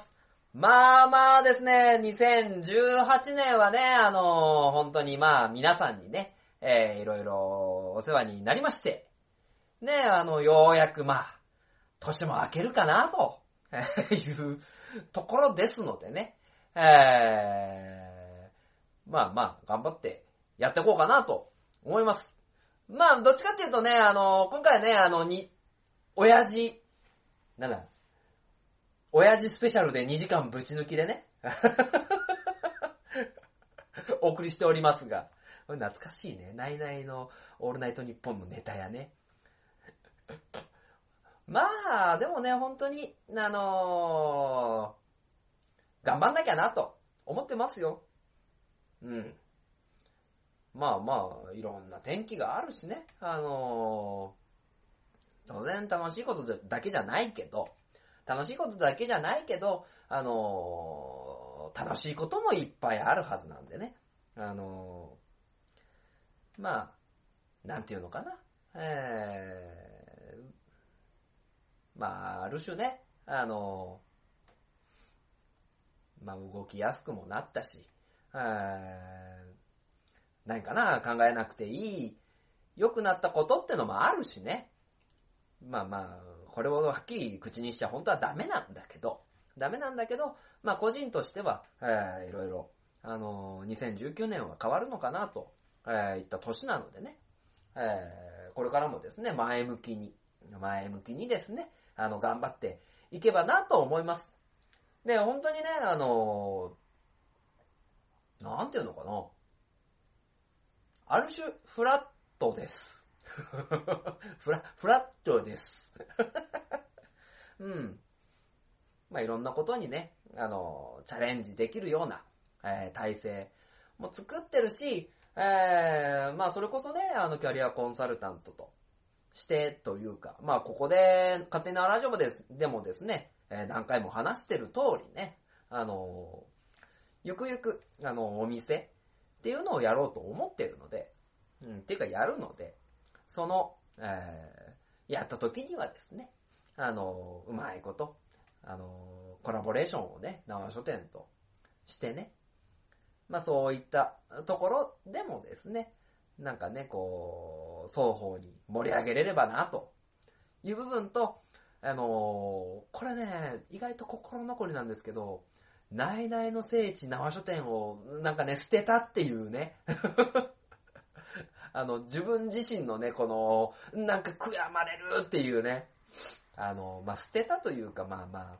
まあまあですね、2018年はね、あのー、本当にまあ皆さんにね、えー、いろいろお世話になりまして、ね、あの、ようやくまあ、年も明けるかな、と いうところですのでね、えー、まあまあ、頑張ってやっていこうかなと思います。まあ、どっちかっていうとね、あの、今回ね、あの、に、親父、なんだ、親父スペシャルで2時間ぶち抜きでね、お送りしておりますが、懐かしいね。ナイナイのオールナイトニッポンのネタやね。まあ、でもね、本当に、あのー、頑張んなきゃなと思ってますよ。うん。まあまあ、いろんな天気があるしね。あのー当然楽しいことだけじゃないけど、楽しいことだけじゃないけど、あのー、楽しいこともいっぱいあるはずなんでね。あのー、まあ、なんていうのかな。えー、まあ、ある種ね、あのー、まあ、動きやすくもなったし、えー、何かな、考えなくていい、良くなったことってのもあるしね。まあまあ、これをはっきり口にしちゃ本当はダメなんだけど、ダメなんだけど、まあ個人としては、えー、いろいろ、あのー、2019年は変わるのかなと、えー、いった年なのでね、えー、これからもですね、前向きに、前向きにですね、あの、頑張っていけばなと思います。で、本当にね、あのー、なんていうのかな。ある種、フラットです。フラ、フラットです。うん。まあ、いろんなことにね、あの、チャレンジできるような、えー体制も作ってるし、えーまあ、それこそね、あの、キャリアコンサルタントとしてというか、まあ、ここで、勝手なラジオです、でもですね、えー何回も話してる通りね、あの、ゆくゆく、あの、お店っていうのをやろうと思ってるので、うん、っていうかやるので、その、えーやった時にはですね、あの、うまいこと、あの、コラボレーションをね、生書店としてね、まあそういったところでもですね、なんかね、こう、双方に盛り上げれればな、という部分と、あのこれね、意外と心残りなんですけど、ナイナイの聖地生書店をなんかね、捨てたっていうね。あの、自分自身のね、この、なんか悔やまれるっていうね。あの、まあ、捨てたというか、まあまあ、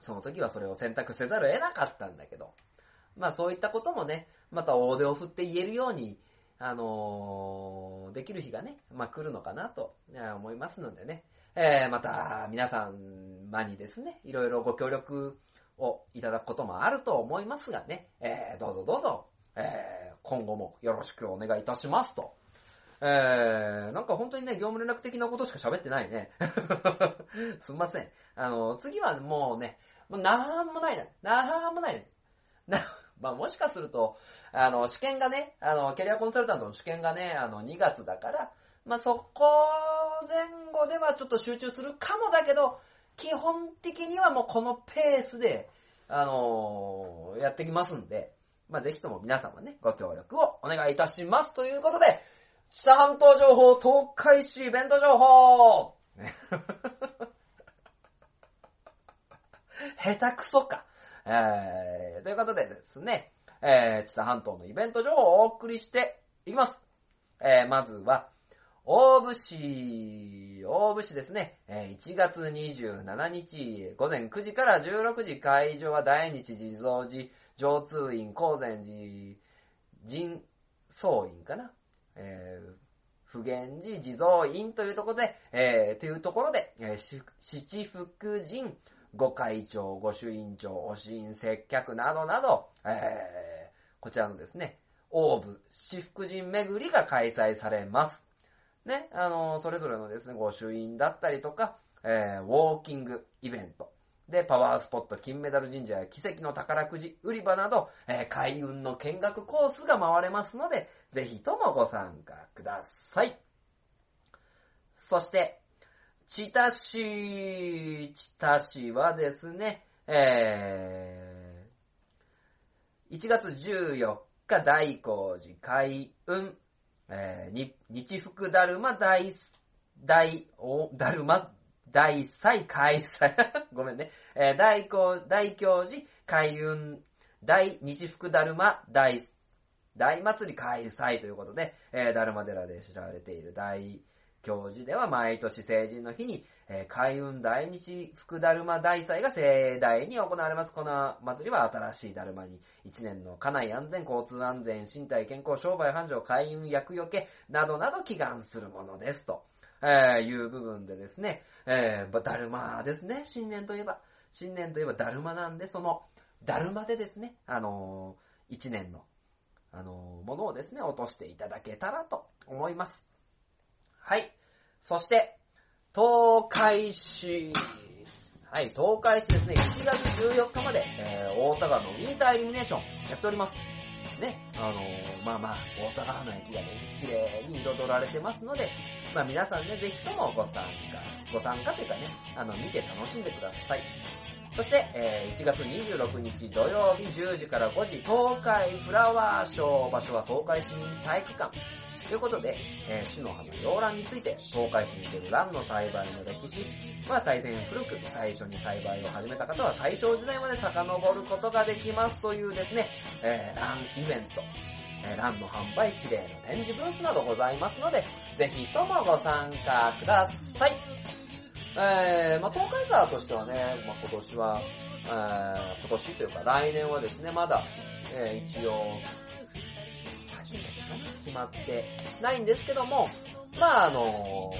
その時はそれを選択せざるを得なかったんだけど、まあそういったこともね、また大手を振って言えるように、あのーできる日がね、まあ来るのかなと思いますのでね、えーまた皆さんまにですね、いろいろご協力をいただくこともあると思いますがね、えーどうぞどうぞ、えー今後もよろしくお願いいたしますと。えー、なんか本当にね、業務連絡的なことしか喋ってないね。すんません。あの、次はもうね、もうなんもないな。なんもないな。な、まあもしかすると、あの、試験がね、あの、キャリアコンサルタントの試験がね、あの、2月だから、まあそこ前後ではちょっと集中するかもだけど、基本的にはもうこのペースで、あのやってきますんで、まあぜひとも皆様ね、ご協力をお願いいたします。ということで、北半島情報、東海市イベント情報 下手くそか。えー、ということでですね、えー、知多半島のイベント情報をお送りしていきます。えー、まずは、大府市、大府市ですね、1月27日午前9時から16時会場は大日地蔵寺上通院高禅寺神宗院かな、えー普賢寺地蔵院というところで、えーというところで、えー七福神、御会長、御朱印帳、お支院、接客などなど、えーこちらのですね、大部、七福神巡りが開催されます。ね、あの、それぞれのですね、御朱印だったりとか、えーウォーキングイベント。で、パワースポット、金メダル神社や奇跡の宝くじ売り場など、えー開運の見学コースが回れますので、ぜひともご参加ください。そして、千田市、千田市はですね、えー、1月14日大光寺開運、えーに日福だるま大、大、お、だるま大祭開催、ごめんね、えー大公、大教寺開運、大日福だるま大、大祭り開催ということで、えー、だるま寺で知られている大教授では毎年成人の日に、えー開運大日福だるま大祭が盛大に行われます。この祭りは新しいだるまに一年の家内安全、交通安全、身体健康、商売繁盛、開運厄除けなどなど祈願するものですと、えーいう部分でですね、えー、だるまですね、新年といえば。新年といえばだるまなんで、その、だるまでですね、あのー一年の、あのーものをですね、落としていただけたらと思います。はい。そして、東海市。はい、東海市ですね、1月14日まで、えー、大田川のウィンターイルミネーションやっております。ね、あのーまあまあ、大田川の駅がね、綺麗に彩られてますので、まあ皆さんね、ぜひともご参加、ご参加というかね、あの、見て楽しんでください。そして、えー1月26日土曜日10時から5時、東海フラワーショー、場所は東海市民体育館。ということで、えー、市の花洋蘭について、東海市における蘭の栽培の歴史は大変古く、最初に栽培を始めた方は大正時代まで遡ることができますというですね、えー、蘭イベント、えー、蘭の販売、綺麗な展示ブースなどございますので、ぜひともご参加ください。えー、まあ、東海沢としてはね、まあ、今年は、えー、今年というか来年はですね、まだ、えー、一応、決まってないんですけども、まああの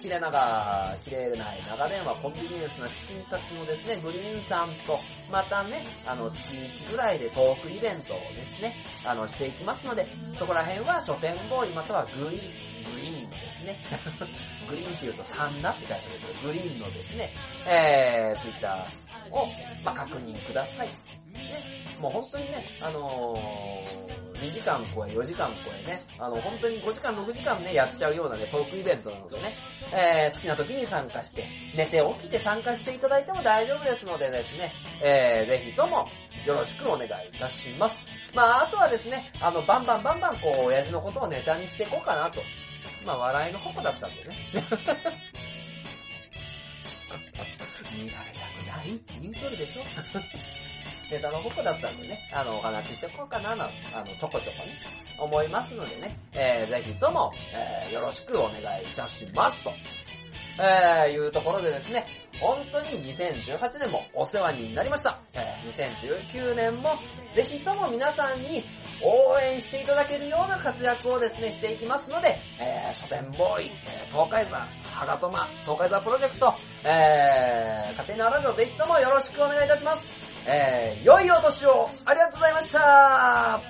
綺麗長、綺麗ない長電話、コンビニエンスなチキンたちもですね、グリーンさんと、またね、あの、月1ぐらいでトークイベントをですね、あの、していきますので、そこら辺は書店ボーイまたはグリーン、グリーンのですね、グリーンって言うとサンダって書いてあるけど、グリーンのですね、えー、ツイッターを、まあ、確認ください。ね、もう本当にね、あのー2時間超え、4時間超えね、あの、本当に5時間、6時間ね、やっちゃうようなね、トークイベントなのでね、えー、好きな時に参加して、寝て起きて参加していただいても大丈夫ですのでですね、えー、ぜひともよろしくお願いいたします。まあ、あとはですね、あの、バンバンバンバンこう、親父のことをネタにしていこうかなと。まあ、笑いの矛だったんでね。見られたくないって言うとるでしょネタの僕だったんでね、あの、お話ししていこうかな、なあの、ちょこちょこね、思いますのでね、えー、ぜひとも、えー、よろしくお願いいたしますと。えー、いうところでですね、本当に2018年もお世話になりました。えー、2019年もぜひとも皆さんに応援していただけるような活躍をですね、していきますので、えー、書店ボーイ、えー、東海座、はがとま、東海座プロジェクト、えー、家庭のラジオぜひともよろしくお願いいたします。えー、良いお年をありがとうございました